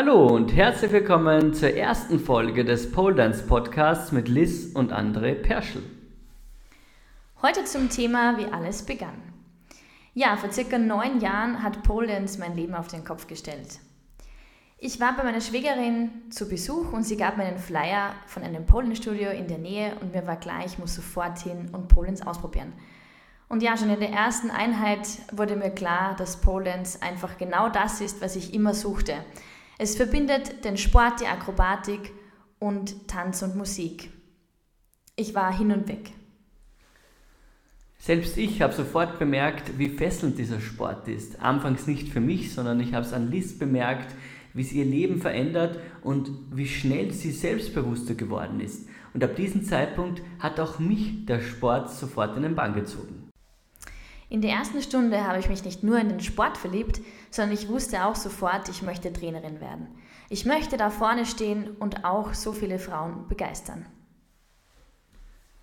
Hallo und herzlich willkommen zur ersten Folge des Pole Dance Podcasts mit Liz und André Perschel. Heute zum Thema, wie alles begann. Ja, vor circa neun Jahren hat Pole Dance mein Leben auf den Kopf gestellt. Ich war bei meiner Schwägerin zu Besuch und sie gab mir einen Flyer von einem Polenstudio in der Nähe und mir war klar, ich muss sofort hin und Polens ausprobieren. Und ja, schon in der ersten Einheit wurde mir klar, dass Polens einfach genau das ist, was ich immer suchte. Es verbindet den Sport, die Akrobatik und Tanz und Musik. Ich war hin und weg. Selbst ich habe sofort bemerkt, wie fesselnd dieser Sport ist. Anfangs nicht für mich, sondern ich habe es an Liz bemerkt, wie sie ihr Leben verändert und wie schnell sie selbstbewusster geworden ist. Und ab diesem Zeitpunkt hat auch mich der Sport sofort in den Bann gezogen. In der ersten Stunde habe ich mich nicht nur in den Sport verliebt, sondern ich wusste auch sofort, ich möchte Trainerin werden. Ich möchte da vorne stehen und auch so viele Frauen begeistern.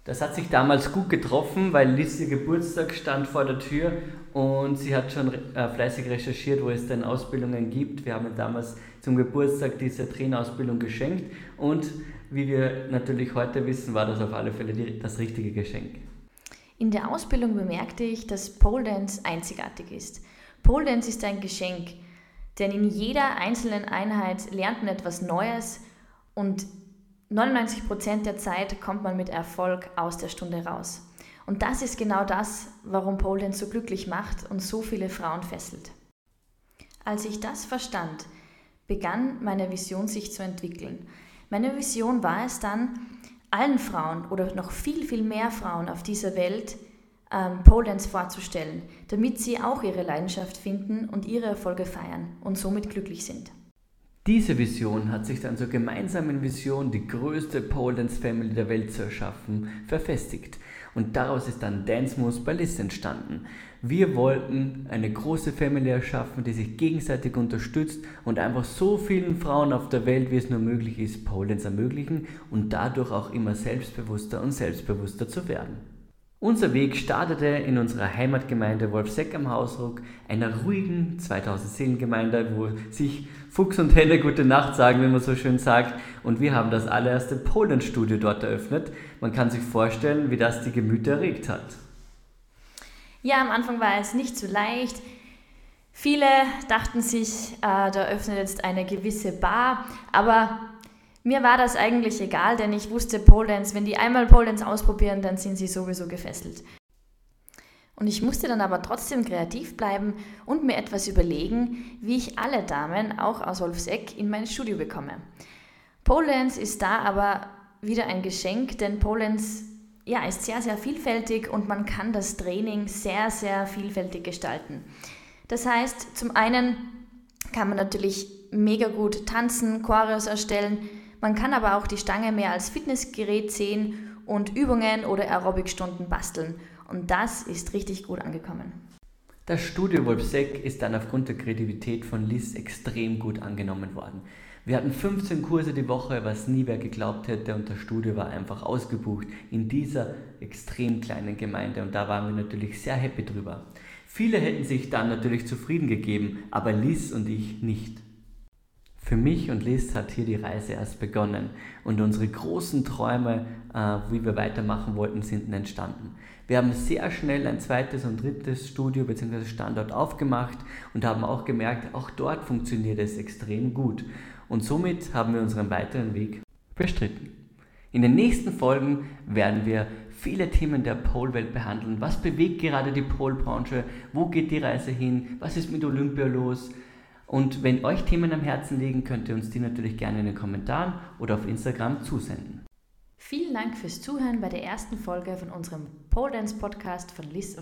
Das hat sich damals gut getroffen, weil Liz ihr Geburtstag stand vor der Tür und sie hat schon äh, fleißig recherchiert, wo es denn Ausbildungen gibt. Wir haben damals zum Geburtstag diese Trainerausbildung geschenkt und wie wir natürlich heute wissen, war das auf alle Fälle das richtige Geschenk. In der Ausbildung bemerkte ich, dass Pole Dance einzigartig ist. Pole Dance ist ein Geschenk, denn in jeder einzelnen Einheit lernt man etwas Neues und 99% der Zeit kommt man mit Erfolg aus der Stunde raus. Und das ist genau das, warum Pole Dance so glücklich macht und so viele Frauen fesselt. Als ich das verstand, begann meine Vision sich zu entwickeln. Meine Vision war es dann, allen Frauen oder noch viel, viel mehr Frauen auf dieser Welt ähm, Pole Dance vorzustellen, damit sie auch ihre Leidenschaft finden und ihre Erfolge feiern und somit glücklich sind. Diese Vision hat sich dann zur gemeinsamen Vision, die größte Pole Dance Family der Welt zu erschaffen, verfestigt. Und daraus ist dann Dance Moves Liz entstanden. Wir wollten eine große Family erschaffen, die sich gegenseitig unterstützt und einfach so vielen Frauen auf der Welt, wie es nur möglich ist, Pole Dance ermöglichen und dadurch auch immer selbstbewusster und selbstbewusster zu werden. Unser Weg startete in unserer Heimatgemeinde Wolfseck am Hausruck, einer ruhigen 2000 Seelengemeinde, wo sich Fuchs und Henne gute Nacht sagen, wie man so schön sagt. Und wir haben das allererste Polenstudio dort eröffnet. Man kann sich vorstellen, wie das die Gemüter erregt hat. Ja, am Anfang war es nicht so leicht. Viele dachten sich, äh, da öffnet jetzt eine gewisse Bar, aber mir war das eigentlich egal, denn ich wusste Pole Dance, wenn die einmal Pole Dance ausprobieren, dann sind sie sowieso gefesselt. Und ich musste dann aber trotzdem kreativ bleiben und mir etwas überlegen, wie ich alle Damen, auch aus Wolfseck, in mein Studio bekomme. Pole Dance ist da aber wieder ein Geschenk, denn Pole Dance ja, ist sehr, sehr vielfältig und man kann das Training sehr, sehr vielfältig gestalten. Das heißt, zum einen kann man natürlich mega gut tanzen, Choreos erstellen, man kann aber auch die Stange mehr als Fitnessgerät sehen und Übungen oder Aerobikstunden basteln. Und das ist richtig gut angekommen. Das Studio Wolfseck ist dann aufgrund der Kreativität von Liz extrem gut angenommen worden. Wir hatten 15 Kurse die Woche, was nie wer geglaubt hätte und das Studio war einfach ausgebucht in dieser extrem kleinen Gemeinde und da waren wir natürlich sehr happy drüber. Viele hätten sich dann natürlich zufrieden gegeben, aber Liz und ich nicht. Für mich und Liz hat hier die Reise erst begonnen und unsere großen Träume, äh, wie wir weitermachen wollten, sind entstanden. Wir haben sehr schnell ein zweites und drittes Studio bzw. Standort aufgemacht und haben auch gemerkt, auch dort funktioniert es extrem gut. Und somit haben wir unseren weiteren Weg bestritten. In den nächsten Folgen werden wir viele Themen der Pole-Welt behandeln. Was bewegt gerade die Pole-Branche? Wo geht die Reise hin? Was ist mit Olympia los? Und wenn euch Themen am Herzen liegen, könnt ihr uns die natürlich gerne in den Kommentaren oder auf Instagram zusenden. Vielen Dank fürs Zuhören bei der ersten Folge von unserem Pole Dance Podcast von Liz